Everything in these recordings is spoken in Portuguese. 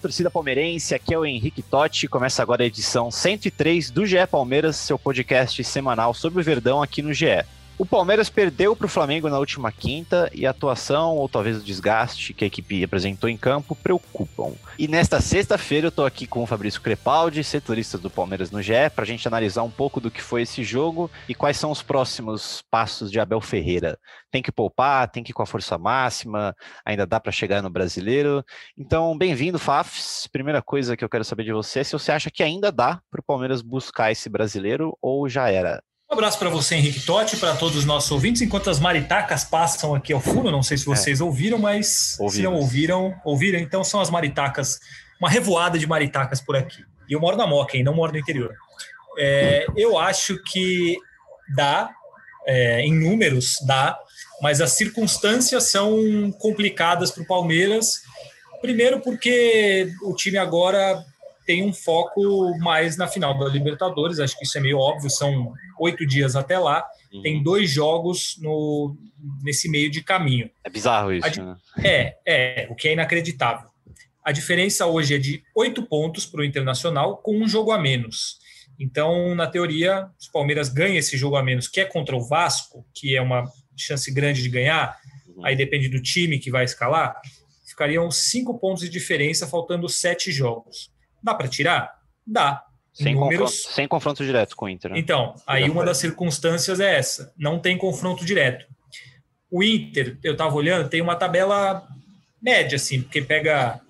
Torcida palmeirense, aqui é o Henrique Totti. Começa agora a edição 103 do GE Palmeiras, seu podcast semanal sobre o Verdão aqui no GE. O Palmeiras perdeu para o Flamengo na última quinta e a atuação, ou talvez o desgaste que a equipe apresentou em campo, preocupam. E nesta sexta-feira eu estou aqui com o Fabrício Crepaldi, setorista do Palmeiras no GE, para a gente analisar um pouco do que foi esse jogo e quais são os próximos passos de Abel Ferreira. Tem que poupar, tem que ir com a força máxima, ainda dá para chegar no brasileiro. Então, bem-vindo, Fafs. Primeira coisa que eu quero saber de você é se você acha que ainda dá para o Palmeiras buscar esse brasileiro ou já era. Um abraço para você, Henrique Totti, para todos os nossos ouvintes. Enquanto as maritacas passam aqui ao fundo, não sei se vocês é. ouviram, mas Ouvimos. se não ouviram, ouviram. Então são as maritacas, uma revoada de maritacas por aqui. E eu moro na Moca, hein, não moro no interior. É, eu acho que dá, é, em números, dá, mas as circunstâncias são complicadas para o Palmeiras. Primeiro, porque o time agora tem um foco mais na final da Libertadores, acho que isso é meio óbvio, são oito dias até lá, uhum. tem dois jogos no, nesse meio de caminho. É bizarro isso, né? É, é, o que é inacreditável. A diferença hoje é de oito pontos para o Internacional, com um jogo a menos. Então, na teoria, se o Palmeiras ganha esse jogo a menos, que é contra o Vasco, que é uma chance grande de ganhar, uhum. aí depende do time que vai escalar, ficariam cinco pontos de diferença, faltando sete jogos. Dá para tirar? Dá. Sem, números... confronto, sem confronto direto com o Inter. Né? Então, aí uma das circunstâncias é essa: não tem confronto direto. O Inter, eu estava olhando, tem uma tabela média, assim, porque pega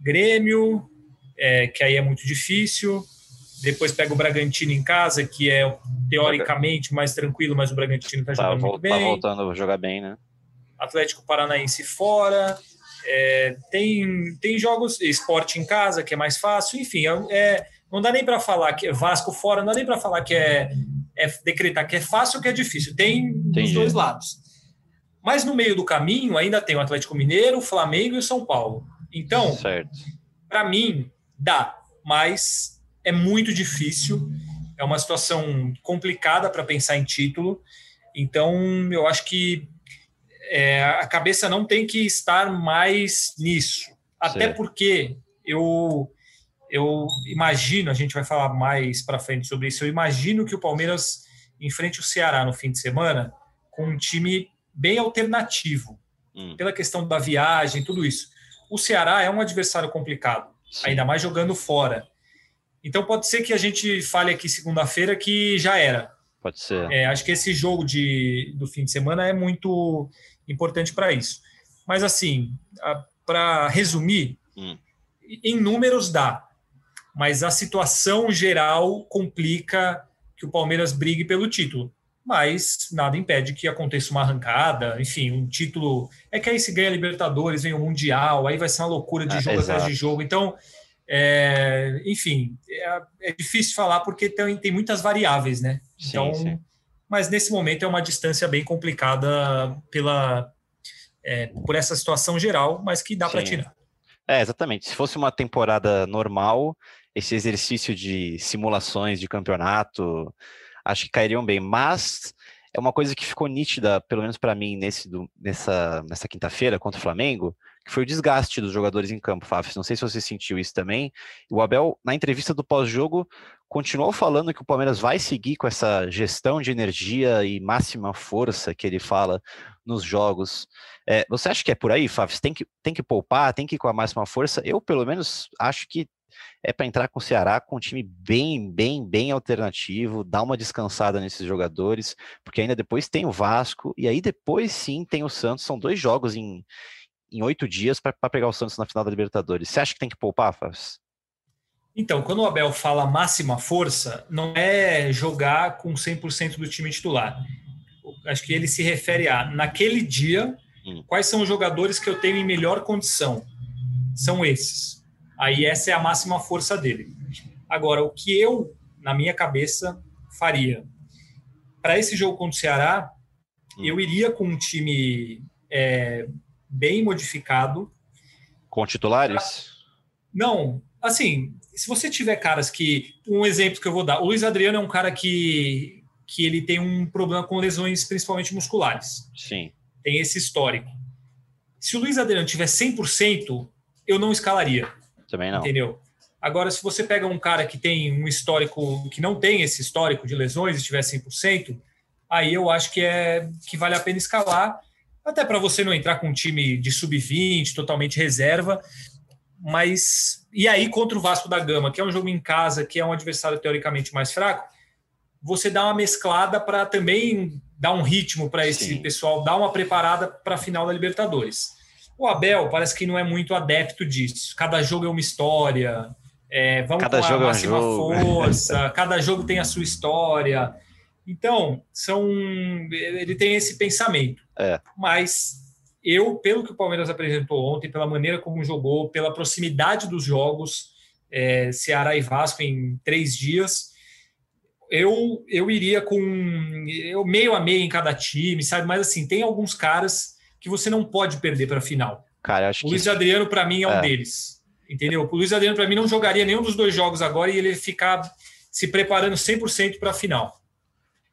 Grêmio, é, que aí é muito difícil. Depois pega o Bragantino em casa, que é teoricamente mais tranquilo, mas o Bragantino está jogando tá, muito bem. Tá voltando a jogar bem, né? Atlético Paranaense fora. É, tem, tem jogos, esporte em casa, que é mais fácil, enfim, é, não dá nem para falar que é Vasco fora, não dá nem para falar que é, é decretar que é fácil ou que é difícil, tem Entendi. dos dois lados. Mas no meio do caminho ainda tem o Atlético Mineiro, o Flamengo e o São Paulo. Então, para mim, dá, mas é muito difícil, é uma situação complicada para pensar em título. Então, eu acho que é, a cabeça não tem que estar mais nisso. Até certo. porque eu, eu imagino, a gente vai falar mais para frente sobre isso, eu imagino que o Palmeiras enfrente o Ceará no fim de semana com um time bem alternativo, hum. pela questão da viagem, tudo isso. O Ceará é um adversário complicado, Sim. ainda mais jogando fora. Então pode ser que a gente fale aqui segunda-feira que já era. Pode ser. É, acho que esse jogo de, do fim de semana é muito importante para isso. Mas, assim, para resumir, hum. em números dá, mas a situação geral complica que o Palmeiras brigue pelo título. Mas nada impede que aconteça uma arrancada, enfim, um título. É que aí se ganha Libertadores, vem o Mundial, aí vai ser uma loucura de ah, jogo exato. atrás de jogo. Então, é, enfim, é, é, difícil falar porque tem, tem muitas variáveis, né? Sim, então, sim mas nesse momento é uma distância bem complicada pela, é, por essa situação geral, mas que dá para tirar. É, exatamente. Se fosse uma temporada normal, esse exercício de simulações de campeonato, acho que cairiam bem. Mas é uma coisa que ficou nítida, pelo menos para mim, nesse, do, nessa, nessa quinta-feira contra o Flamengo, que foi o desgaste dos jogadores em campo, Fafs. Não sei se você sentiu isso também. O Abel, na entrevista do pós-jogo, continuou falando que o Palmeiras vai seguir com essa gestão de energia e máxima força que ele fala nos jogos. É, você acha que é por aí, Fafs? Tem que, tem que poupar, tem que ir com a máxima força? Eu, pelo menos, acho que é para entrar com o Ceará com um time bem, bem, bem alternativo, dar uma descansada nesses jogadores, porque ainda depois tem o Vasco, e aí depois sim tem o Santos, são dois jogos em, em oito dias para pegar o Santos na final da Libertadores. Você acha que tem que poupar, Fábio? Então, quando o Abel fala máxima força, não é jogar com 100% do time titular. Acho que ele se refere a, naquele dia, Hum. quais são os jogadores que eu tenho em melhor condição? São esses. Aí essa é a máxima força dele. Agora, o que eu, na minha cabeça, faria? Para esse jogo contra o Ceará, Hum. eu iria com um time é, bem modificado, Com titulares? não, assim, se você tiver caras que. Um exemplo que eu vou dar: o Luiz Adriano é um cara que, que ele tem um problema com lesões, principalmente musculares. Sim. Tem esse histórico. Se o Luiz Adriano tiver 100%, eu não escalaria, Também não. entendeu? Agora, se você pega um cara que tem um histórico, que não tem esse histórico de lesões e tiver 100%, aí eu acho que, é, que vale a pena escalar, até para você não entrar com um time de sub-20, totalmente reserva, mas e aí contra o Vasco da Gama, que é um jogo em casa, que é um adversário teoricamente mais fraco, você dá uma mesclada para também dar um ritmo para esse Sim. pessoal, dar uma preparada para a final da Libertadores. O Abel parece que não é muito adepto disso. Cada jogo é uma história. é, vamos Cada com a jogo é um máxima jogo. força. cada jogo tem a sua história. Então, são ele tem esse pensamento. É. Mas eu, pelo que o Palmeiras apresentou ontem, pela maneira como jogou, pela proximidade dos jogos, é, Ceará e Vasco em três dias, eu, eu iria com eu meio a meio em cada time, sabe? Mas assim, tem alguns caras que você não pode perder para a final. Cara, acho O que. Luiz Adriano, para mim, é um É. deles. Entendeu? O Luiz Adriano, para mim, não jogaria nenhum dos dois jogos agora e ele ficar se preparando 100% para a final.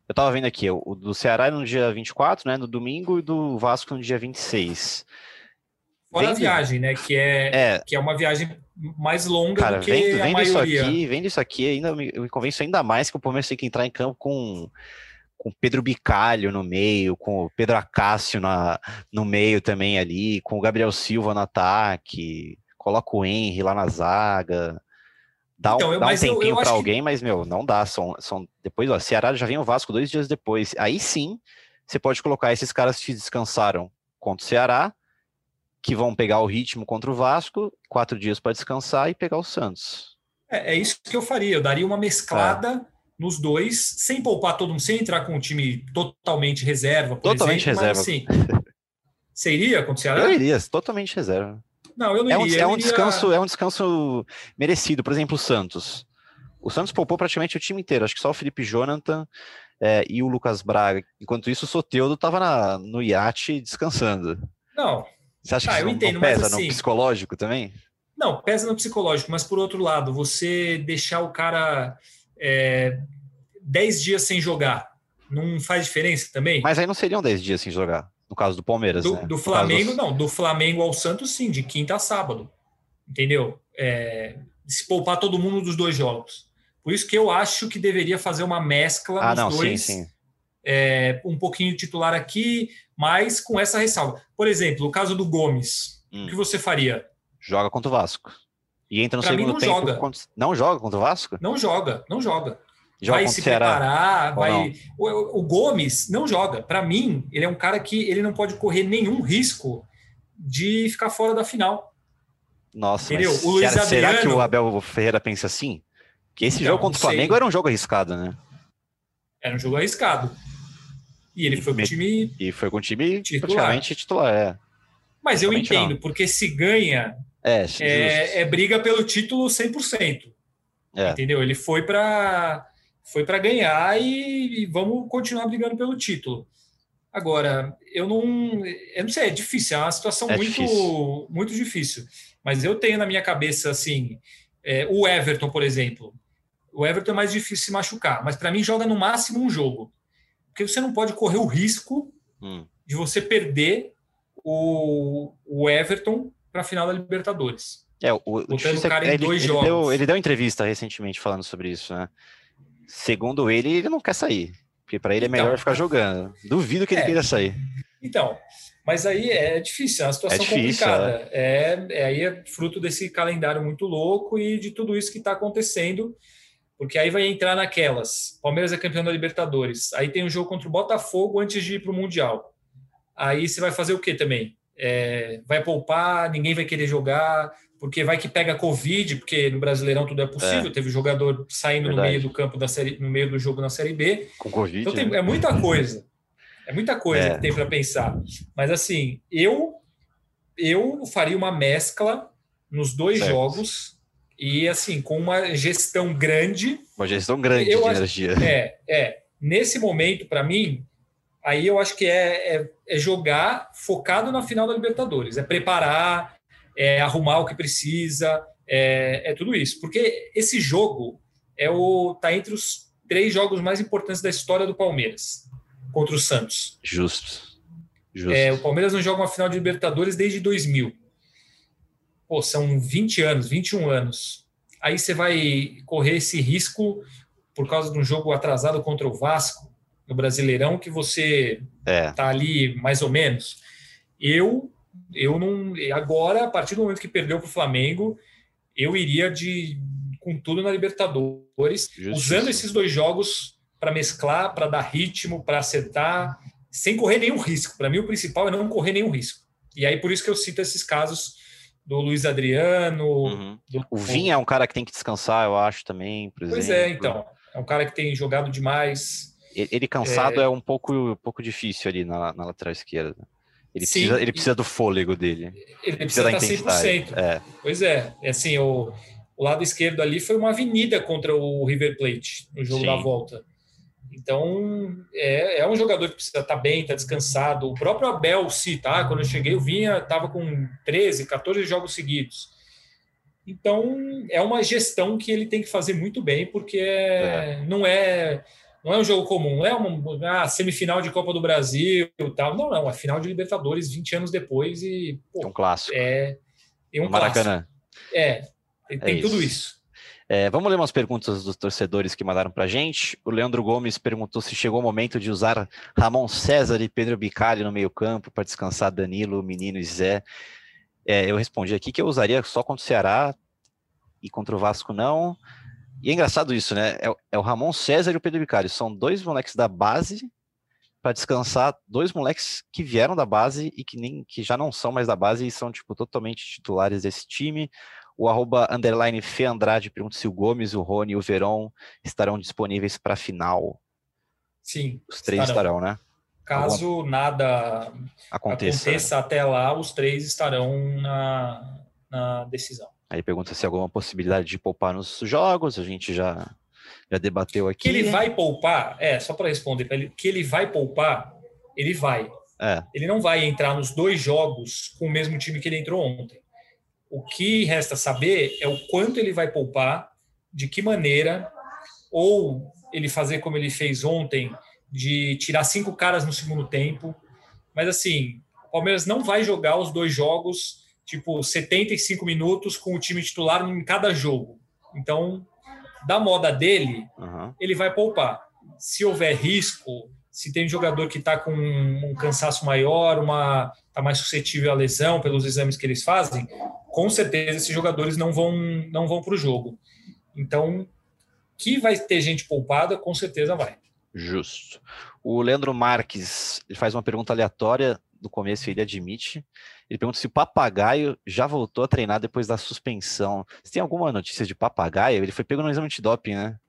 Eu tava vendo aqui, o do Ceará é no dia 24, né? No domingo, e do Vasco no dia 26. Fora a Vendo- viagem, né? Que é, É, que é uma viagem mais longa cara, do que vendo, a vendo isso maioria. aqui, vendo isso aqui, ainda me, eu me convenço ainda mais que o Palmeiras tem que entrar em campo com com Pedro Bicalho no meio, com o Pedro Acácio na, no meio também ali, com o Gabriel Silva no ataque, coloca o Henry lá na zaga. Dá um, Então, eu- dá um mas tempinho acho pra que- alguém, mas, meu, não dá. São, são, depois, ó, Ceará já vem o Vasco dois dias depois. Aí sim, você pode colocar esses caras que descansaram contra o Ceará, que vão pegar o ritmo contra o Vasco, quatro dias para descansar e pegar o Santos. É, é isso que eu faria. Eu daria uma mesclada É. nos dois, sem poupar todo mundo, sem entrar com um time totalmente reserva, Totalmente exemplo, mas, reserva. assim, você iria contra o Ceará? Eu iria, totalmente reserva. Não, eu não É um, iria. é um iria- descanso, é um descanso merecido. Por exemplo, o Santos. O Santos poupou praticamente o time inteiro. Acho que só o Felipe Jonathan é, e o Lucas Braga. Enquanto isso, o Soteudo estava no iate descansando. Não, Você acha que Ah, isso não, entendo, não mas pesa assim- no psicológico também? não, pesa no psicológico, mas por outro lado, você deixar o cara é, 10 dias sem jogar, não faz diferença também? Mas aí não seriam 10 dias sem jogar, no caso do Palmeiras. Do, né? do Flamengo, dos- não. Do Flamengo ao Santos, sim, de quinta a sábado. Entendeu? É, se poupar todo mundo dos dois jogos. Por isso que eu acho que deveria fazer uma mescla Ah, não, sim, dois. sim. é, um pouquinho titular aqui, mas com essa ressalva. Por exemplo, o caso do Gomes. Hum. O que você faria? Joga contra o Vasco. E entra no Pra mim, segundo não tempo. joga. contra- Não joga contra o Vasco? Não joga, não joga. Joga vai se o Ceará. preparar, vai. não? O, o- o Gomes não joga. Para mim, ele é um cara que ele não pode correr nenhum risco de ficar fora da final. Nossa, Entendeu? O Luiz será, será que Adriano- o Abel Ferreira pensa assim? Que esse Então, jogo contra o não sei. Flamengo era um jogo arriscado, né? Era um jogo arriscado. E ele foi pro Me- time. E foi com o time Titular. praticamente titular. É, Mas eu entendo, porque se ganha, é, é, é briga pelo título 100%. É. Entendeu? Ele foi para foi para ganhar e, e vamos continuar brigando pelo título. Agora, eu não, eu não sei, é difícil, é uma situação É muito, difícil. muito difícil. Mas eu tenho na minha cabeça assim, é, o Everton, por exemplo. O Everton é mais difícil se machucar, mas para mim joga no máximo um jogo, porque você não pode correr o risco Hum. de você perder o, o Everton para a final da Libertadores. É, o, o difícil o cara é, em ele, dois ele jogos. Deu, ele deu entrevista recentemente falando sobre isso, né? Segundo ele, ele não quer sair. Porque para ele é Então. melhor ficar jogando. Duvido que ele É. queira sair. Então, mas aí é difícil, é uma situação É difícil, complicada. É. É, aí é fruto desse calendário muito louco e de tudo isso que está acontecendo, porque aí vai entrar naquelas. Palmeiras é campeão da Libertadores. Aí tem um jogo contra o Botafogo antes de ir para o Mundial. Aí você vai fazer o quê também? É, vai poupar, ninguém vai querer jogar. Porque vai que pega Covid, porque no Brasileirão tudo é possível. É. Teve jogador saindo no Verdade. meio do campo da série, no meio do jogo na Série B. Com Covid. Então tem- né? é muita coisa. É muita coisa É. que tem para pensar. Mas assim, eu eu faria uma mescla nos dois Certo. jogos e assim, com uma gestão grande Uma gestão grande Eu de acho- energia. é, é. Nesse momento, para mim, aí eu acho que é, é, é jogar focado na final da Libertadores. É preparar, é arrumar o que precisa, é, é tudo isso. Porque esse jogo é o tá entre os três jogos mais importantes da história do Palmeiras contra o Santos. Justo. Justo. É, o Palmeiras não joga uma final de Libertadores desde 2000. Pô, são 20 anos, 21 anos. Aí você vai correr esse risco por causa de um jogo atrasado contra o Vasco no Brasileirão que você É. tá ali mais ou menos. Eu eu não agora a partir do momento que perdeu para o Flamengo, eu iria de com tudo na Libertadores, Justíssimo. usando esses dois jogos para mesclar, para dar ritmo, para acertar, sem correr nenhum risco. Para mim o principal é não correr nenhum risco. E aí por isso que eu cito esses casos do Luiz Adriano, Uhum. do O Vinha é um cara que tem que descansar, eu acho, também, por exemplo. Pois é, então. É um cara que tem jogado demais. Ele cansado é, um, pouco, um pouco difícil ali na, na lateral esquerda. Ele, Sim, precisa, ele precisa do fôlego dele. Ele Precisa precisa da estar intensidade. 100%. É, Pois é, é assim, o, o lado esquerdo ali foi uma avenida contra o River Plate no jogo Sim. da volta. Então, é, é um jogador que precisa estar bem, estar descansado. O próprio Abel, se tá, quando eu cheguei, eu vinha, estava com 13, 14 jogos seguidos. Então, é uma gestão que ele tem que fazer muito bem, porque é- não é não é um jogo comum, não é uma ah, semifinal de Copa do Brasil e tal. Não, não, é final de Libertadores 20 anos depois e é pô, um clássico. é, é um Maracanã. clássico. É, tem, tem tudo isso. isso. É, vamos ler umas perguntas dos torcedores que mandaram pra gente. O Leandro Gomes perguntou se chegou o momento de usar Ramon César e Pedro Bicalho no meio-campo para descansar Danilo, Menino e Zé. É, eu respondi aqui que eu usaria só contra o Ceará e contra o Vasco não. E é engraçado isso, né? É, o- é o Ramon César e o Pedro Bicalho. São dois moleques da base para descansar dois moleques que vieram da base e que nem que já não são mais da base e são tipo totalmente titulares desse time. O arroba underline Fê Andrade pergunta se o Gomes, o Rony e o Verón estarão disponíveis para a final. Sim. Os três estarão, né? Caso nada Aconteça. aconteça até lá, os três estarão na, na decisão. Aí pergunta se há alguma possibilidade de poupar nos jogos. A gente já, já debateu aqui. Que ele vai poupar, é, só para responder para ele, que ele vai poupar, ele vai. É, Ele não vai entrar nos dois jogos com o mesmo time que ele entrou ontem. O que resta saber é o quanto ele vai poupar, de que maneira, ou ele fazer como ele fez ontem, de tirar cinco caras no segundo tempo. Mas assim, o Palmeiras não vai jogar os dois jogos, tipo, 75 minutos com o time titular em cada jogo. Então, da moda dele, aham. ele vai poupar. Se houver risco, se tem jogador que está com um cansaço maior, uma está mais suscetível à lesão pelos exames que eles fazem, com certeza esses jogadores não vão não vão para o jogo. Então, que vai ter gente poupada, com certeza vai. Justo. O Leandro Marques ele faz uma pergunta aleatória no começo, ele admite. Ele pergunta se o Papagaio já voltou a treinar depois da suspensão. Você tem alguma notícia de Papagaio? Ele foi pego no exame antidoping, né?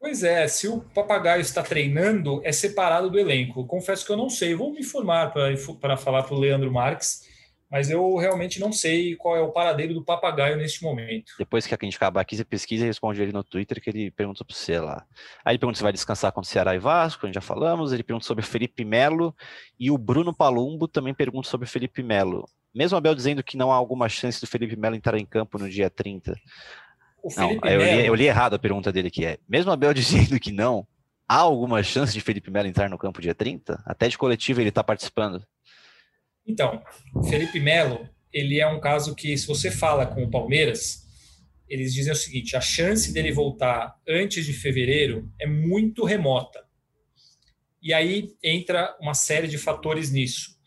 Pois é, se o papagaio está treinando, é separado do elenco. Confesso que eu não sei, vou me informar para falar para o Leandro Marques, mas eu realmente não sei qual é o paradeiro do papagaio neste momento. Depois que a gente acabar aqui, você pesquisa e responde ele no Twitter que ele perguntou para você lá. Aí ele pergunta se vai descansar contra o Ceará e Vasco, a gente já falamos. Ele pergunta sobre o Felipe Melo e o Bruno Palumbo também pergunta sobre o Felipe Melo. Mesmo Abel dizendo que não há alguma chance do Felipe Melo entrar em campo no dia 30. O Não, eu li, eu li errado a pergunta dele que é. Mesmo Abel dizendo que não, há alguma chance de Felipe Melo entrar no campo dia 30? Até de coletiva ele está participando. Então, Felipe Melo, ele é um caso que, se você fala com o Palmeiras, eles dizem o seguinte: a chance dele voltar antes de fevereiro é muito remota. E aí entra uma série de fatores nisso.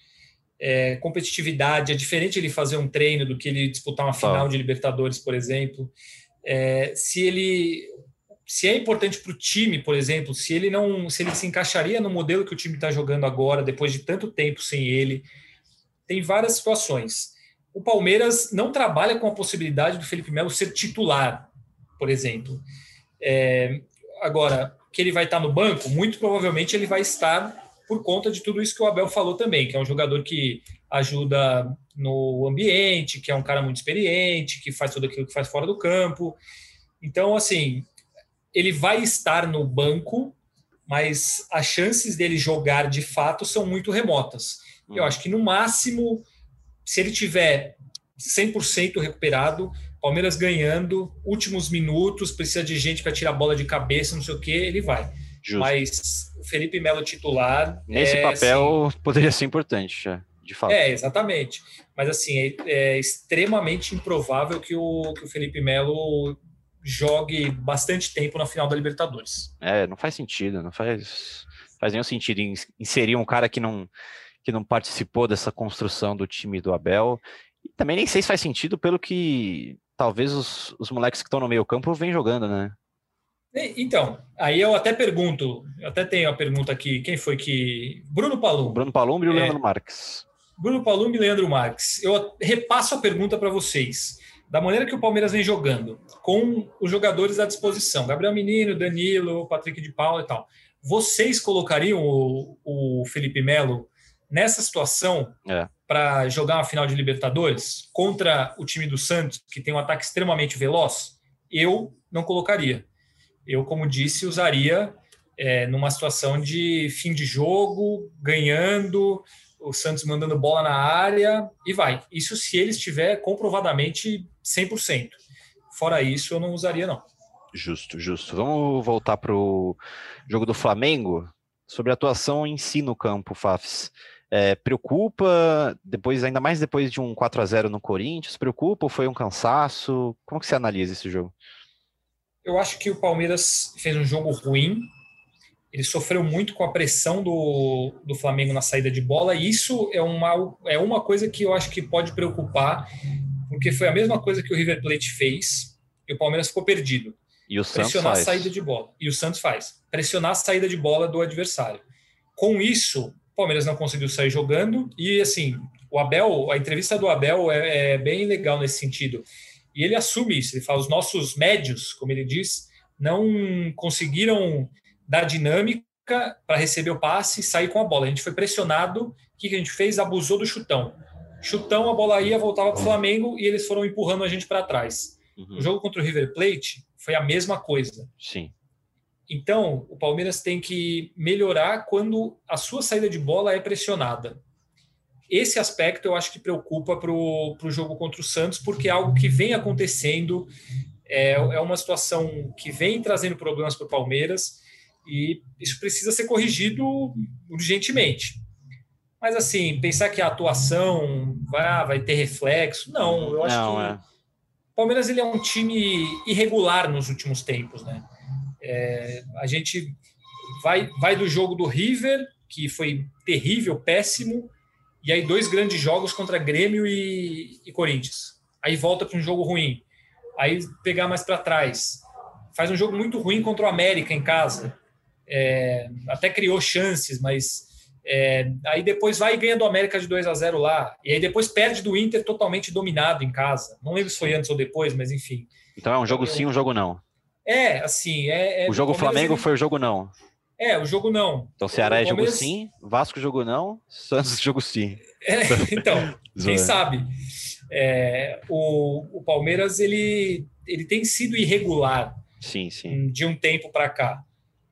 É, competitividade, é diferente ele fazer um treino do que ele disputar uma final de Libertadores, por exemplo. É, se ele se é importante para o time, por exemplo, se ele não, se ele se encaixaria no modelo que o time está jogando agora, depois de tanto tempo sem ele, tem várias situações. o Palmeiras não trabalha com a possibilidade do Felipe Melo ser titular, por exemplo. É, agora, que ele vai estar no banco, muito provavelmente ele vai estar por conta de tudo isso que o Abel falou também, que é um jogador que ajuda no ambiente, que é um cara muito experiente, que faz tudo aquilo que faz fora do campo. Então, assim, ele vai estar no banco, mas as chances dele jogar de fato são muito remotas. Eu uhum. acho que no máximo, se ele tiver 100% recuperado, Palmeiras ganhando, últimos minutos, precisa de gente para tirar a bola de cabeça, não sei o que, ele vai. Justo. Mas o Felipe Melo titular. Nesse é, papel assim, poderia ser importante, de fato. É, exatamente. Mas assim, é, é extremamente improvável que o, que o Felipe Melo jogue bastante tempo na final da Libertadores. É, não faz sentido, não faz, faz nenhum sentido inserir um cara que não, que não participou dessa construção do time do Abel. E também nem sei se faz sentido pelo que talvez os, os moleques que estão no meio campo vêm jogando, né? Então, aí eu até pergunto, eu até tenho a pergunta aqui, quem foi que... Bruno Palum. Bruno Palum e o é, Leandro Marques. Bruno Palum e Leandro Marques. Eu repasso a pergunta para vocês da maneira que o Palmeiras vem jogando, com os jogadores à disposição, Gabriel Menino, Danilo, Patrick de Paula e tal, vocês colocariam o, o Felipe Melo nessa situação é. para jogar uma final de Libertadores contra o time do Santos, que tem um ataque extremamente veloz? Eu não colocaria. Eu, como disse, usaria é, numa situação de fim de jogo, ganhando, o Santos mandando bola na área e vai. Isso se ele estiver comprovadamente 100%. Fora isso, eu não usaria, não. Justo, justo. Vamos voltar para o jogo do Flamengo. Sobre a atuação em si no campo, Fafs. É, preocupa, depois, ainda mais depois de um 4 a 0 no Corinthians, preocupa ou foi um cansaço? Como que você analisa esse jogo? Eu acho que o Palmeiras fez um jogo ruim, ele sofreu muito com a pressão do, do Flamengo na saída de bola, e isso é uma, é uma coisa que eu acho que pode preocupar, porque foi a mesma coisa que o River Plate fez, e o Palmeiras ficou perdido. E o pressionar Santos a saída de bola. E o Santos faz. Pressionar a saída de bola do adversário. Com isso, o Palmeiras não conseguiu sair jogando, e assim, o Abel, a entrevista do Abel é, é bem legal nesse sentido. E ele assume isso, ele fala, os nossos médios, como ele diz, não conseguiram dar dinâmica para receber o passe e sair com a bola. A gente foi pressionado, o que a gente fez? Abusou do chutão. Chutão, a bola ia, voltava para o Flamengo e eles foram empurrando a gente para trás. Uhum. O jogo contra o River Plate foi a mesma coisa. Sim. Então, o Palmeiras tem que melhorar quando a sua saída de bola é pressionada. Esse aspecto eu acho que preocupa para o jogo contra o Santos, porque é algo que vem acontecendo, é, é uma situação que vem trazendo problemas para o Palmeiras e isso precisa ser corrigido urgentemente. Mas assim, pensar que a atuação vai, ah, vai ter reflexo, não, eu acho não, que é. o Palmeiras ele é um time irregular nos últimos tempos, né? É, a gente vai, vai do jogo do River, que foi terrível, péssimo, e aí dois grandes jogos contra Grêmio e, e Corinthians. Aí volta para um jogo ruim. Aí pegar mais para trás. Faz um jogo muito ruim contra o América em casa é, até criou chances, mas é, aí depois vai e ganha do América de 2 a 0 lá, e aí depois perde do Inter totalmente dominado em casa. Não lembro se foi antes ou depois, mas enfim. Então é um jogo sim, um jogo não. É, assim. É, é o jogo Flamengo ele... foi o jogo não. É, o jogo não. Então Ceará é jogo sim, Vasco jogo não, Santos jogo sim. É, então, quem sabe. É, o, o Palmeiras ele, ele tem sido irregular. Sim, sim. De um tempo para cá.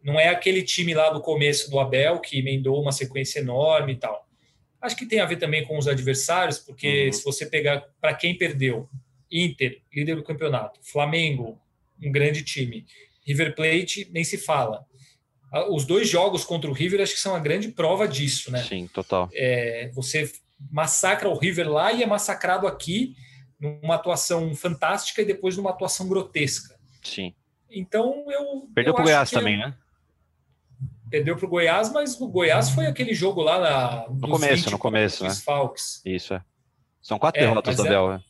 Não é aquele time lá do começo do Abel que emendou uma sequência enorme e tal. Acho que tem a ver também com os adversários, porque uhum. se você pegar para quem perdeu, Inter, líder do campeonato, Flamengo, um grande time, River Plate, nem se fala. Os dois jogos contra o River acho que são a grande prova disso, né? Sim, total. É, você massacra o River lá e é massacrado aqui numa atuação fantástica e depois numa atuação grotesca. Sim. Então eu. Perdeu para o Goiás também, né? perdeu para o Goiás, mas o Goiás foi aquele jogo lá na, no começo, no começo, né? Falcos. Isso é. São quatro é, derrotas do Abel, né?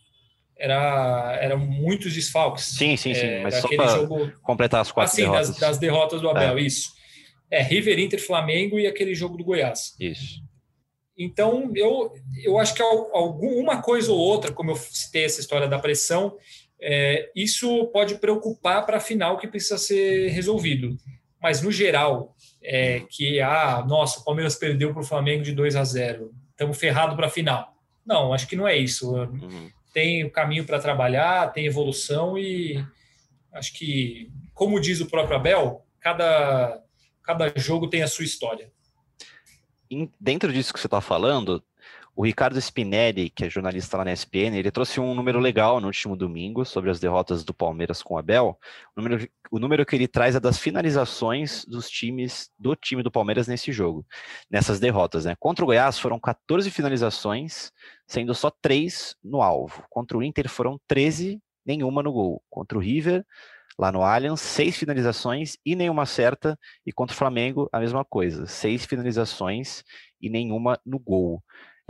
Era, era muitos desfalques. Sim, sim, sim. É, mas só para jogo... completar as quatro assim, derrotas. Das, das derrotas do Abel, é. isso. É, River, Inter, Flamengo e aquele jogo do Goiás. Isso. Então, eu, eu acho que alguma coisa ou outra, como eu citei essa história da pressão, é, isso pode preocupar para a final que precisa ser resolvido. Mas, no geral, é, que, ah, nossa, o Palmeiras perdeu para o Flamengo de 2 a 0 estamos ferrados para a final. Não, acho que não é isso. Uhum. Tem o caminho para trabalhar, tem evolução e acho que, como diz o próprio Abel, cada, cada jogo tem a sua história. Dentro disso que você está falando, o Ricardo Spinelli, que é jornalista lá na ESPN, ele trouxe um número legal no último domingo sobre as derrotas do Palmeiras com o Abel. O número, o número que ele traz é das finalizações dos times do time do Palmeiras nesse jogo, nessas derrotas. Né? Contra o Goiás foram 14 finalizações, sendo só 3 no alvo. Contra o Inter foram 13, nenhuma no gol. Contra o River, lá no Allianz, seis finalizações e nenhuma certa. E contra o Flamengo, a mesma coisa, seis finalizações e nenhuma no gol.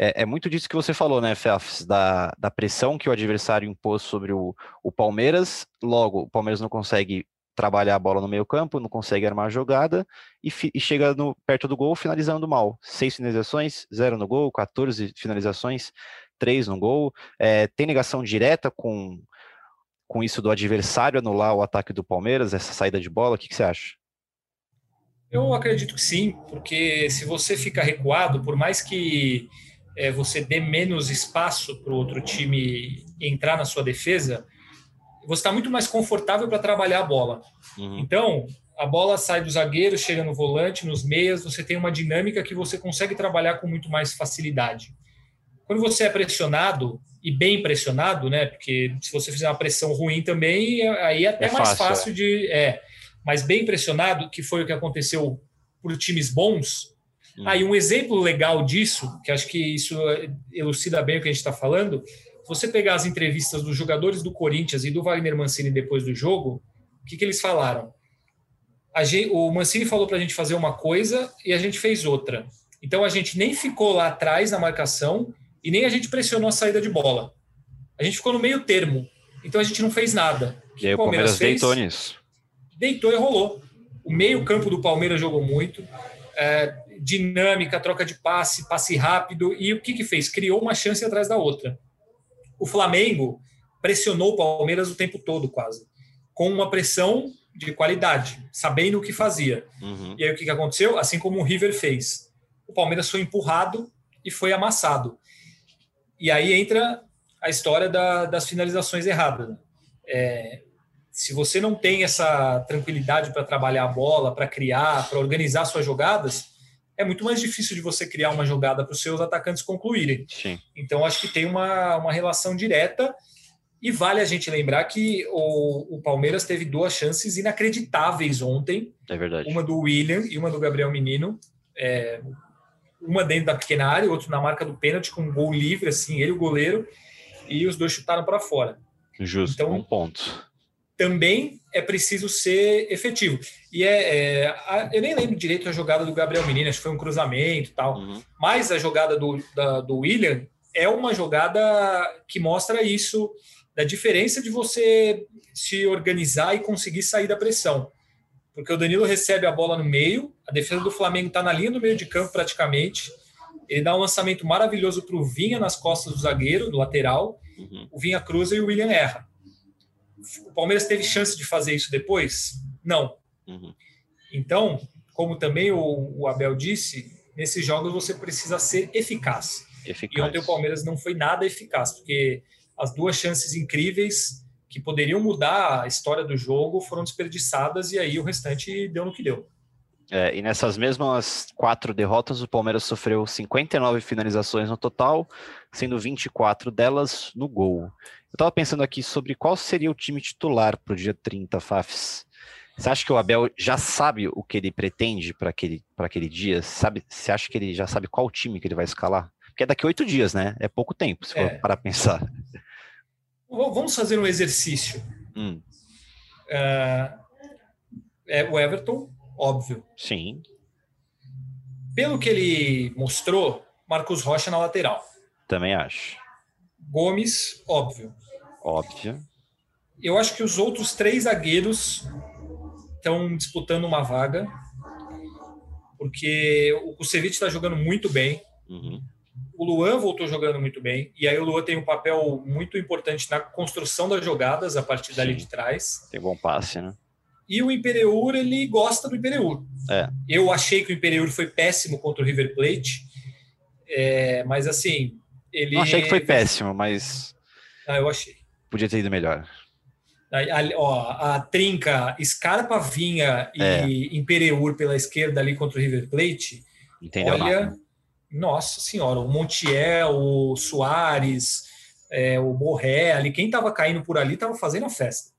É, é, muito disso que você falou, né, Felps, da, da pressão que o adversário impôs sobre o, o Palmeiras. Logo, o Palmeiras não consegue trabalhar a bola no meio campo, não consegue armar a jogada e, e, chega no, perto do gol finalizando mal. Seis finalizações, zero no gol, 14 finalizações, três no gol. É, tem ligação direta com, com isso do adversário anular o ataque do Palmeiras, essa saída de bola? O que, que você acha? Eu acredito que sim, porque se você fica recuado, por mais que é, você dê menos espaço para o outro time entrar na sua defesa, você está muito mais confortável para trabalhar a bola. Uhum. Então, a bola sai do zagueiro, chega no volante, nos meias, você tem uma dinâmica que você consegue trabalhar com muito mais facilidade. Quando você é pressionado, e bem pressionado, né? Porque se você fizer uma pressão ruim também, aí é até é mais fácil, fácil é. de. É, mas bem pressionado, que foi o que aconteceu por times bons, Hum. Aí, ah, um exemplo legal disso, que acho que isso elucida bem o que a gente está falando, você pegar as entrevistas dos jogadores do Corinthians e do Wagner Mancini depois do jogo, o que, que eles falaram? Gente, o Mancini falou para a gente fazer uma coisa e a gente fez outra. Então a gente nem ficou lá atrás na marcação e nem a gente pressionou a saída de bola. A gente ficou no meio termo. Então a gente não fez nada. O e aí o Palmeiras, Palmeiras deitou nisso. Deitou e rolou. O meio campo do Palmeiras jogou muito. É, dinâmica, troca de passe, passe rápido. E o que, que fez? Criou uma chance atrás da outra. O Flamengo pressionou o Palmeiras o tempo todo, quase, com uma pressão de qualidade, sabendo o que fazia. Uhum. E aí o que, que aconteceu? Assim como o River fez. O Palmeiras foi empurrado e foi amassado. E aí entra a história da, das finalizações erradas. É, se você não tem essa tranquilidade para trabalhar a bola, para criar, para organizar suas jogadas, é muito mais difícil de você criar uma jogada para os seus atacantes concluírem. Sim. Então, acho que tem uma, uma relação direta. E vale a gente lembrar que o, o Palmeiras teve duas chances inacreditáveis ontem. É verdade. Uma do William e uma do Gabriel Menino. É, uma dentro da pequena área, outra na marca do pênalti, com um gol livre, assim, ele o goleiro. E os dois chutaram para fora. Justo, então, um ponto também é preciso ser efetivo. E é, é a, eu nem lembro direito a jogada do Gabriel Menino, acho que foi um cruzamento e tal, uhum. mas a jogada do, da, do William é uma jogada que mostra isso, da diferença de você se organizar e conseguir sair da pressão. Porque o Danilo recebe a bola no meio, a defesa do Flamengo está na linha do meio de campo praticamente, ele dá um lançamento maravilhoso para o Vinha nas costas do zagueiro, do lateral, uhum. o Vinha cruza e o William erra o Palmeiras teve chance de fazer isso depois? Não. Uhum. Então, como também o, o, Abel disse, nesses jogos você precisa ser eficaz. eficaz. E ontem o Palmeiras não foi nada eficaz, porque as duas chances incríveis que poderiam mudar a história do jogo foram desperdiçadas e aí o restante deu no que deu. É, e nessas mesmas quatro derrotas, o Palmeiras sofreu 59 finalizações no total, sendo 24 delas no gol. Eu estava pensando aqui sobre qual seria o time titular para o dia 30, Fafs. Você acha que o Abel já sabe o que ele pretende para aquele, aquele dia? Sabe, você acha que ele já sabe qual time que ele vai escalar? Porque é daqui oito dias, né? É pouco tempo, se for é. para pensar. Vamos fazer um exercício. Hum. Uh, é o Everton, óbvio. Sim. Pelo que ele mostrou, Marcos Rocha na lateral. Também acho. Gomes, óbvio. Óbvio. Eu acho que os outros três zagueiros estão disputando uma vaga, porque o Kusevich está jogando muito bem. Uhum. O Luan voltou jogando muito bem, e aí o Luan tem um papel muito importante na construção das jogadas a partir dali Sim. de trás. Tem bom passe, né? E o Imperiur, ele gosta do Imperiur. É. Eu achei que o Imperiur foi péssimo contra o River Plate, é, mas assim, ele. Não achei que foi péssimo, mas Ah, eu achei. podia ter ido melhor. Aí, ali, ó, a trinca Scarpa, Vinha e É. Imperiur pela esquerda ali contra o River Plate. Entendeu? Olha, nada. nossa senhora, o Montiel, o Soares, é, o Borré, ali, quem estava caindo por ali estava fazendo a festa.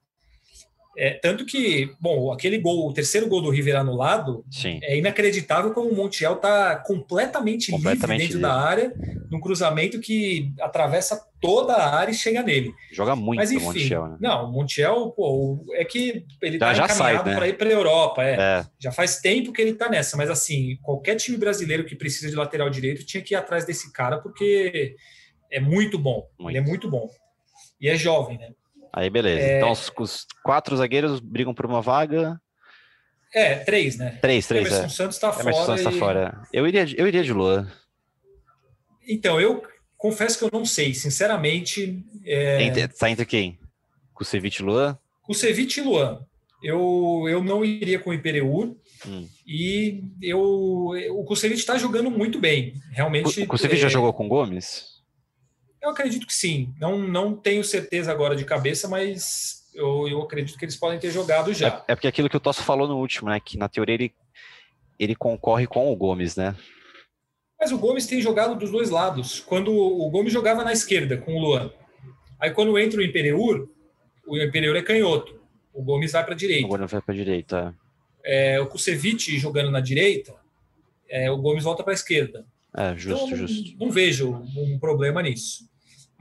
É, tanto que, bom, aquele gol, o terceiro gol do River anulado, Sim. é inacreditável como o Montiel está completamente, Completamente livre dentro livre. da área, num cruzamento que atravessa toda a área e chega nele. Joga muito Mas o enfim, Montiel, né? não, o Montiel, pô, é que ele Já- está já sai, encaminhado né? para ir para a Europa, é. É, Já faz tempo que ele está nessa, mas assim, qualquer time brasileiro que precisa de lateral direito tinha que ir atrás desse cara, porque é muito bom. Muito. Ele é muito bom. E é jovem, né? Aí beleza. É. Então os, os quatro zagueiros brigam por uma vaga. É, três, né? Três, três, Emerson é. Santos está Emerson fora. Santos tá e- fora. Eu iria, de- eu iria de Luan. Então, eu confesso que eu não sei, sinceramente. É... Entre- Tá entre quem? Kusevich e Luan? Kusevich e Luan. Eu, eu não iria com o Imperiur. Hum. E eu, o Kusevich está jogando muito bem. Realmente. O Kusevich já é, jogou com o Gomes? Eu acredito que sim. Não, não tenho certeza agora de cabeça, mas eu, eu acredito que eles podem ter jogado já. É, é porque aquilo que o Tosso falou no último, né? Que na teoria ele, ele concorre com o Gomes, né? Mas o Gomes tem jogado dos dois lados. Quando o Gomes jogava na esquerda com o Luan. Aí quando entra o Imperiur, o Imperiur é canhoto. O Gomes vai para a O direita. Gomes vai pra direita. É, o Kusevich jogando na direita, é, o Gomes volta para a esquerda. É, justo, então, justo. Não vejo um problema nisso.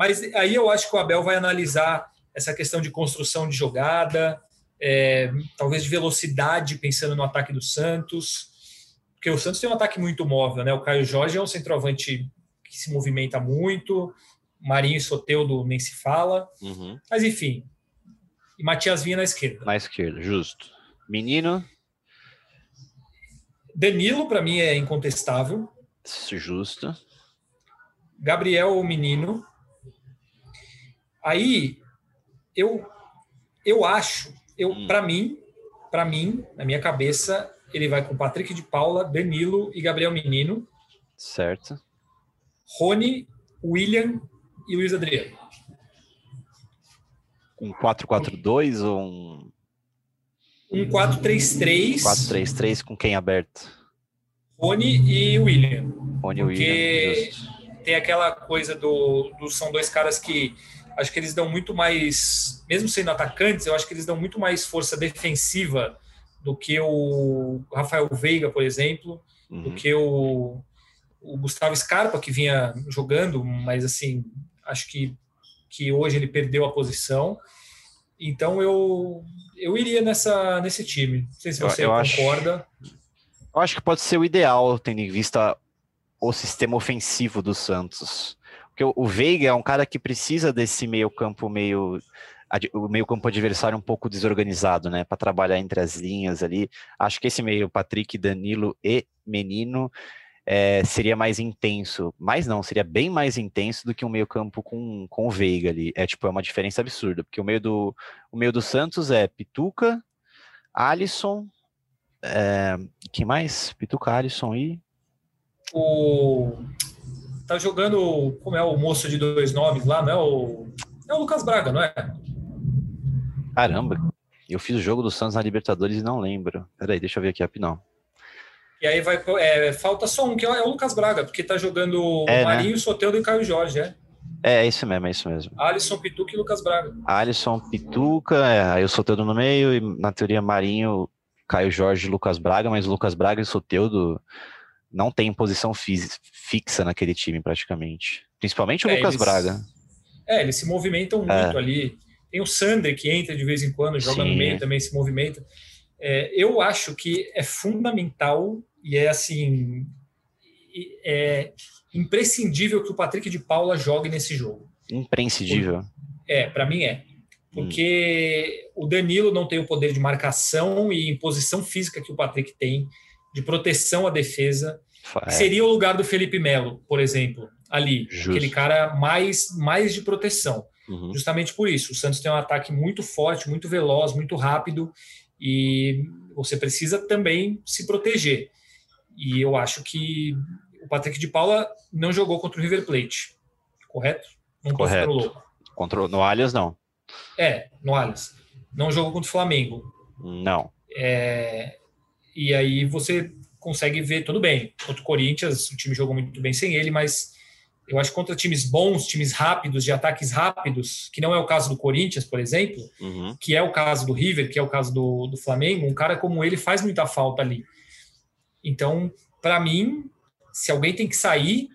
Mas aí eu acho que o Abel vai analisar essa questão de construção de jogada, é, talvez de velocidade, pensando no ataque do Santos. Porque o Santos tem um ataque muito móvel, né? O Caio Jorge é um centroavante que se movimenta muito, Marinho e Soteudo nem se fala. Uhum. Mas enfim. E Matias Vinha na esquerda. Na esquerda, justo. Menino, Danilo, para mim, é incontestável. justo. Gabriel o menino. Aí eu eu acho, eu Hum. para mim, para mim, na minha cabeça, ele vai com Patrick de Paula, Danilo e Gabriel Menino, Certo. Rony, William e Luiz Adriano. Um 4-4-2 ou um Um 4-3-3, 4-3-3 com quem aberto? Rony e William. Rony Porque- William, justo. Tem aquela coisa do, do são dois caras que acho que eles dão muito mais, mesmo sendo atacantes, eu acho que eles dão muito mais força defensiva do que o Rafael Veiga, por exemplo, do Uhum. que o, o Gustavo Scarpa, que vinha jogando, mas assim, acho que, que hoje ele perdeu a posição. Então eu, eu iria nessa, nesse time. Não sei se Eu- você eu acho- concorda. Eu acho que pode ser o ideal, tendo em vista o sistema ofensivo do Santos. Porque o- Veiga é um cara que precisa desse meio campo meio o meio campo adversário um pouco desorganizado, né, para trabalhar entre as linhas ali. Acho que esse meio Patrick, Danilo e Menino é, seria mais intenso, mas não, seria bem mais intenso do que um meio campo com, com o Veiga ali. É tipo é uma diferença absurda, porque o meio do o meio do Santos é Pituca, Alisson, é, quem mais? Pituca, Alisson e o tá jogando como é o moço de dois nomes lá, não é o é o Lucas Braga, não é? Caramba, eu fiz o jogo do Santos na Libertadores e não lembro. Peraí, deixa eu ver aqui rapidão. E aí vai é, falta só um que é o Lucas Braga, porque tá jogando É, né? Marinho, Soteldo e Caio Jorge, é. É, é isso mesmo, é isso mesmo. Alisson, Pituca e Lucas Braga. Alisson, Pituca, é, aí o Soteudo no meio, e na teoria Marinho, Caio Jorge e Lucas Braga, mas o Lucas Braga e o Soteudo não tem posição fixa naquele time praticamente. Principalmente o É, Lucas eles- Braga. É, eles se movimentam muito É. ali. Tem o Sander que entra de vez em quando, joga Sim. no meio também, se movimenta. É, eu acho que é fundamental e é assim é imprescindível que o Patrick de Paula jogue nesse jogo. Imprescindível. É, para mim é. Porque o Danilo não tem o poder de marcação e imposição física que o Patrick tem, de proteção à defesa. É, Seria o lugar do Felipe Melo, por exemplo, ali. Justo. Aquele cara mais, mais de proteção. uhum. Justamente por isso. O Santos tem um ataque muito forte, muito veloz, muito rápido. E você precisa também se proteger. E eu acho que o Patrick de Paula não jogou contra o River Plate. Correto? Não Correto. Contra, no Allianz, não. É, no Allianz. Não jogou contra o Flamengo. Não. É, e aí você consegue ver tudo bem. Contra o Corinthians, o time jogou muito bem sem ele, mas eu acho que contra times bons, times rápidos, de ataques rápidos, que não é o caso do Corinthians, por exemplo, Uhum. que é o caso do River, que é o caso do, do Flamengo, um cara como ele faz muita falta ali. Então, para mim, se alguém tem que sair,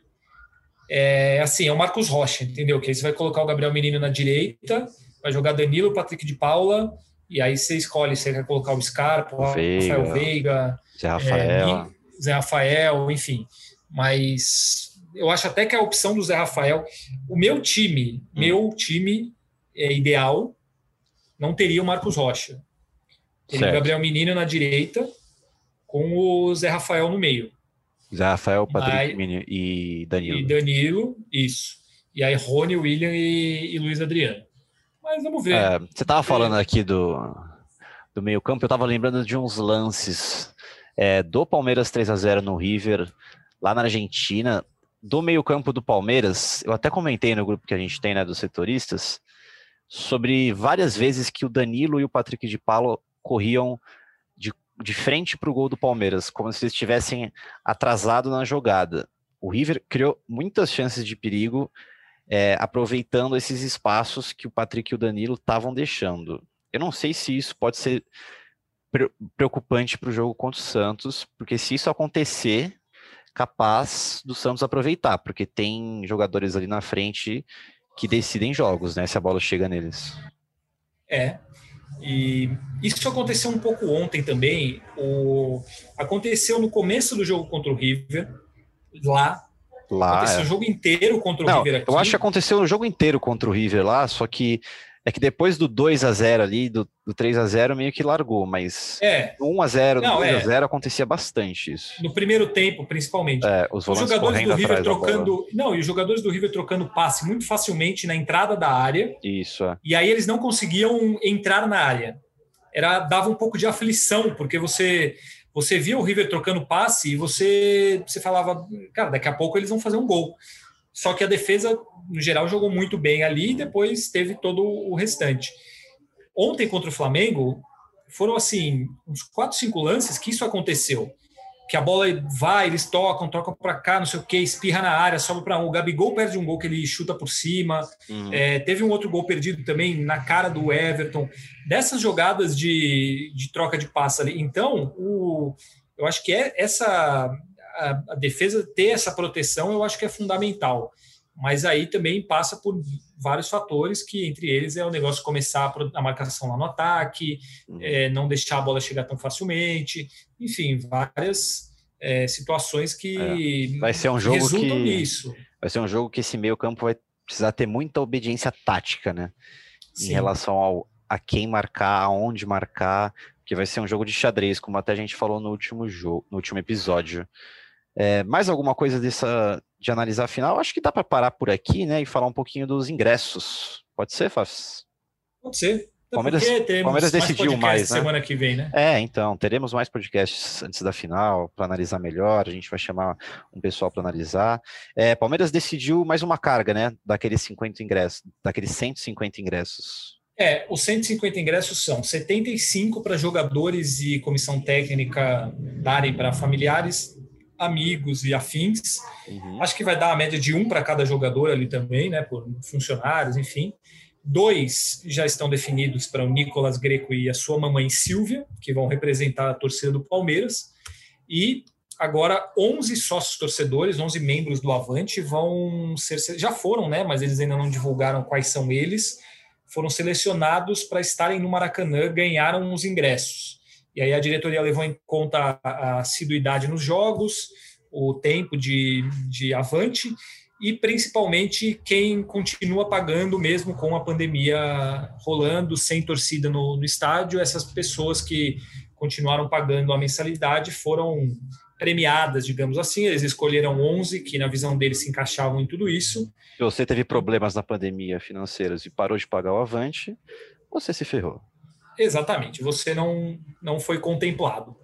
é assim, é o Marcos Rocha, entendeu? Que aí você vai colocar o Gabriel Menino na direita, vai jogar Danilo, Patrick de Paula, e aí você escolhe se você quer colocar o Scarpa, o Veiga. Rafael Veiga, Zé Rafael. é, Zé Rafael, enfim. Mas eu acho até que a opção do Zé Rafael, o meu time, Hum. meu time é ideal, não teria o Marcos Rocha. Teria o. Gabriel Menino na direita, com o Zé Rafael no meio. Zé Rafael, Patrick Mas- e Danilo. E Danilo, isso. E aí Rony, William e, e Luiz Adriano. Mas vamos ver. É, você tava falando aqui do, do meio campo, eu tava lembrando de uns lances é, do Palmeiras 3 a 0 no River, lá na Argentina, do meio campo do Palmeiras, eu até comentei no grupo que a gente tem, né, dos setoristas, sobre várias vezes que o Danilo e o Patrick de Paulo corriam de, de frente para o gol do Palmeiras, como se eles estivessem atrasado na jogada. O River criou muitas chances de perigo, é, aproveitando esses espaços que o Patrick e o Danilo estavam deixando. Eu não sei se isso pode ser pre- preocupante para o jogo contra o Santos, porque se isso acontecer, capaz do Santos aproveitar, porque tem jogadores ali na frente que decidem jogos, né? Se a bola chega neles. É. E isso aconteceu um pouco ontem também. O... Aconteceu no começo do jogo contra o River, lá. Lá. aconteceu é. o jogo inteiro contra o Não, River aqui. eu acho que aconteceu o jogo inteiro contra o River lá, só que é que depois do 2 a 0 ali, do, do 3 a 0 meio que largou, mas É, no 1 a 0 no Não, 2 é. a 0 acontecia bastante isso. no primeiro tempo, principalmente. É, os Os jogadores do River trocando. Não, e os jogadores do River trocando passe muito facilmente na entrada da área. Isso, é. E aí eles não conseguiam entrar na área. Era dava um pouco de aflição, porque você você via o River trocando passe e você você falava, cara, daqui a pouco eles vão fazer um gol. Só que a defesa, no geral, jogou muito bem ali e depois teve todo o restante. Ontem contra o Flamengo, foram assim, uns quatro, cinco lances que isso aconteceu. Que a bola vai, eles tocam, tocam para cá, não sei o que, espirra na área, sobe para um. O Gabigol perde um gol que ele chuta por cima. Uhum. É, teve um outro gol perdido também na cara do Everton. Dessas jogadas de, de troca de passe ali. Então, o, eu acho que é essa a, a defesa ter essa proteção, eu acho que é fundamental. Mas aí também passa por vários fatores, que entre eles é o negócio começar a, marcação lá no ataque, Uhum. é, não deixar a bola chegar tão facilmente, enfim, várias é, situações que Vai ser um jogo resultam que- nisso. Vai ser um jogo que esse meio campo vai precisar ter muita obediência tática, né? Em Sim. relação ao a quem marcar, aonde marcar, que vai ser um jogo de xadrez, como até a gente falou no último jogo, no último episódio. É, mais alguma coisa dessa de analisar a final? Acho que dá para parar por aqui, né, e falar um pouquinho dos ingressos. Pode ser, Fafs? Pode ser. Até Palmeiras- Palmeiras mais decidiu mais, né? semana que vem, né? É, então, teremos mais podcasts antes da final para analisar melhor. A gente vai chamar um pessoal para analisar. É, Palmeiras decidiu mais uma carga, né? Daqueles 50 ingressos, daqueles 150 ingressos. É, os 150 ingressos são 75 para jogadores e comissão técnica darem para familiares, amigos e afins. Uhum. Acho que vai dar a média de um para cada jogador ali também, né? Por funcionários, enfim. Dois já estão definidos para o Nicolas Greco e a sua mamãe Silvia, que vão representar a torcida do Palmeiras. E agora 11 sócios torcedores, 11 membros do Avante vão ser já foram, né, mas eles ainda não divulgaram quais são eles. Foram selecionados para estarem no Maracanã, ganharam os ingressos. E aí a diretoria levou em conta a assiduidade nos jogos, o tempo de, de avante e principalmente quem continua pagando mesmo com a pandemia rolando, sem torcida no, no estádio, essas pessoas que continuaram pagando a mensalidade foram premiadas, digamos assim. Eles escolheram 11 que, na visão deles, se encaixavam em tudo isso. Se você teve problemas na pandemia financeiros e parou de pagar o Avante, você se ferrou. Exatamente, você não, não foi contemplado.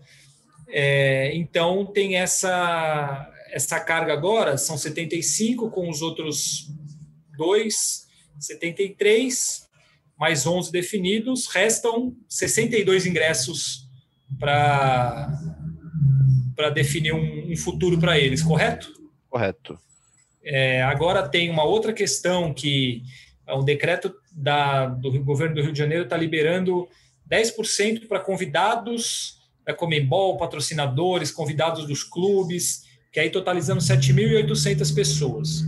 É, então, tem essa, essa carga agora, são 75 com os outros dois, 73, mais 11 definidos, restam 62 ingressos para definir um, um futuro para eles, correto? Correto. É, agora tem uma outra questão que um decreto da, do governo do Rio de Janeiro está liberando 10% para convidados da Comembol, patrocinadores, convidados dos clubes, que aí totalizando 7.800 pessoas.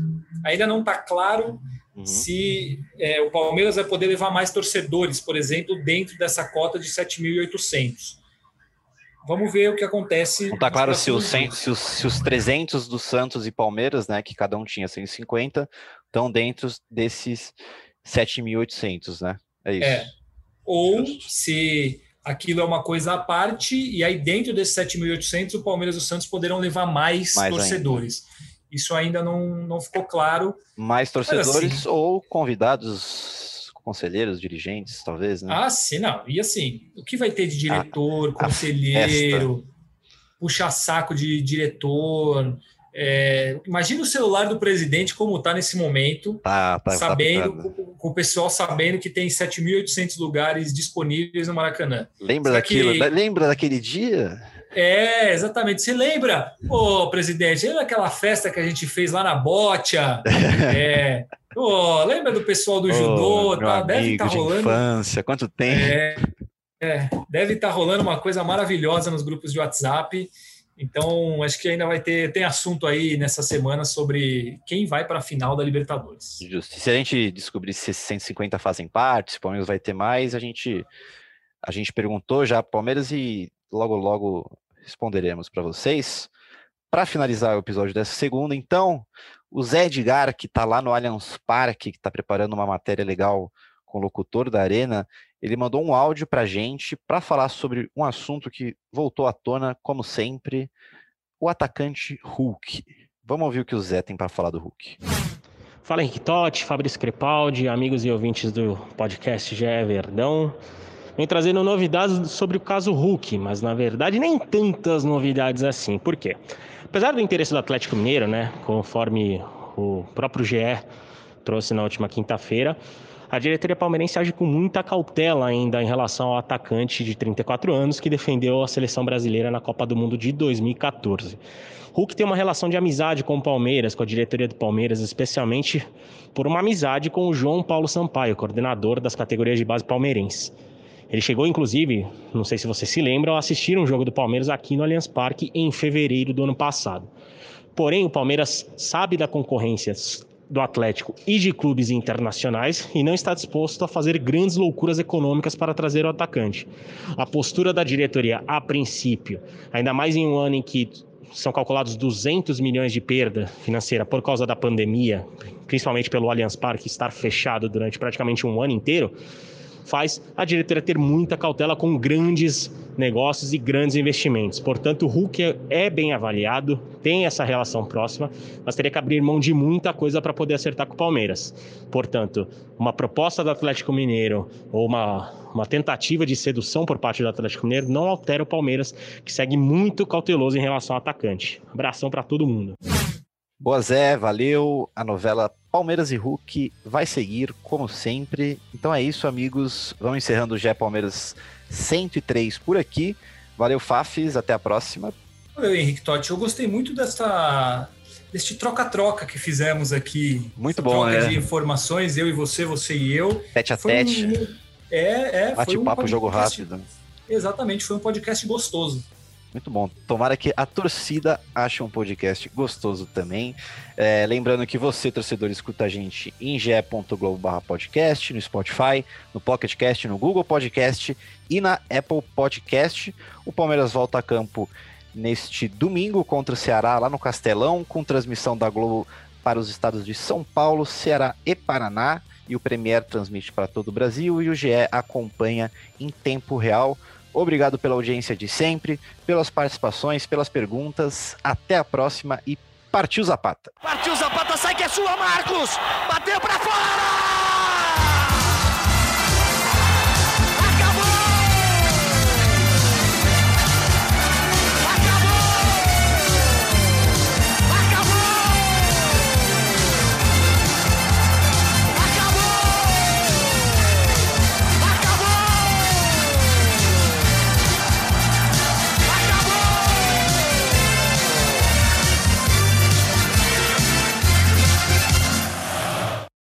Ainda não está claro uhum. se é, o Palmeiras vai poder levar mais torcedores, por exemplo, dentro dessa cota de 7.800. Vamos ver o que acontece. Não está claro se os, 100, se, os, se os 300 do Santos e Palmeiras, né, que cada um tinha 150, estão dentro desses 7.800, né? É isso. É. Ou se aquilo é uma coisa à parte, e aí dentro desses 7.800, o Palmeiras e o Santos poderão levar mais, mais torcedores. Ainda. Isso ainda não, não ficou claro. Mais torcedores assim, ou convidados conselheiros, dirigentes, talvez, né? Ah, sim, não. E assim, o que vai ter de diretor, a, conselheiro, puxa-saco de diretor? É, imagina o celular do presidente como está nesse momento, tá, tá, sabendo, tá com, o pessoal sabendo que tem 7.800 lugares disponíveis no Maracanã. Lembra daquilo? Que... Lembra daquele dia? É, exatamente. Você lembra, ô presidente, lembra aquela festa que a gente fez lá na Botia? É, Oh, lembra do pessoal do oh, judô? Tá? Deve estar tá rolando. infância, quanto tempo? É, é, deve estar tá rolando uma coisa maravilhosa nos grupos de WhatsApp. Então, acho que ainda vai ter tem assunto aí nessa semana sobre quem vai para a final da Libertadores. Justo. Se a gente descobrir se 150 fazem parte, se o Palmeiras vai ter mais, a gente a gente perguntou já para o Palmeiras e logo logo responderemos para vocês. Para finalizar o episódio dessa segunda, então, o Zé Edgar, que está lá no Allianz Parque, que está preparando uma matéria legal com o locutor da Arena, ele mandou um áudio para a gente para falar sobre um assunto que voltou à tona, como sempre, o atacante Hulk. Vamos ouvir o que o Zé tem para falar do Hulk. Fala Henrique Totti, Fabrício Crepaldi, amigos e ouvintes do podcast GE Verdão. Vem trazendo novidades sobre o caso Hulk, mas na verdade nem tantas novidades assim. Por quê? Apesar do interesse do Atlético Mineiro, né, conforme o próprio GE trouxe na última quinta-feira, a diretoria palmeirense age com muita cautela ainda em relação ao atacante de 34 anos que defendeu a seleção brasileira na Copa do Mundo de 2014. Hulk tem uma relação de amizade com o Palmeiras, com a diretoria do Palmeiras, especialmente por uma amizade com o João Paulo Sampaio, coordenador das categorias de base palmeirense. Ele chegou, inclusive, não sei se vocês se lembram, a assistir um jogo do Palmeiras aqui no Allianz Parque em fevereiro do ano passado. Porém, o Palmeiras sabe da concorrência do Atlético e de clubes internacionais e não está disposto a fazer grandes loucuras econômicas para trazer o atacante. A postura da diretoria, a princípio, ainda mais em um ano em que são calculados 200 milhões de perda financeira por causa da pandemia, principalmente pelo Allianz Parque estar fechado durante praticamente um ano inteiro, faz a diretoria ter muita cautela com grandes negócios e grandes investimentos. Portanto, o Hulk é bem avaliado, tem essa relação próxima, mas teria que abrir mão de muita coisa para poder acertar com o Palmeiras. Portanto, uma proposta do Atlético Mineiro ou uma, uma tentativa de sedução por parte do Atlético Mineiro não altera o Palmeiras, que segue muito cauteloso em relação ao atacante. Abração para todo mundo. Boa Zé, valeu. A novela Palmeiras e Hulk vai seguir, como sempre. Então é isso, amigos. Vamos encerrando o Gé Palmeiras 103 por aqui. Valeu, Fafis. Até a próxima. Valeu, Henrique Totti. Eu gostei muito dessa, deste troca-troca que fizemos aqui. Muito bom, troca né? de informações, eu e você, você e eu. Tete a foi tete. Um... É, é. Bate-papo, um jogo rápido. Exatamente, foi um podcast gostoso. Muito bom. Tomara que a torcida ache um podcast gostoso também. É, lembrando que você, torcedor, escuta a gente em ge.globo podcast, no Spotify, no Pocketcast, no Google Podcast e na Apple Podcast. O Palmeiras volta a campo neste domingo contra o Ceará, lá no Castelão, com transmissão da Globo para os estados de São Paulo, Ceará e Paraná. E o Premier transmite para todo o Brasil e o GE acompanha em tempo real Obrigado pela audiência de sempre, pelas participações, pelas perguntas. Até a próxima e partiu Zapata. Partiu Zapata, sai que é sua, Marcos! Bateu pra fora!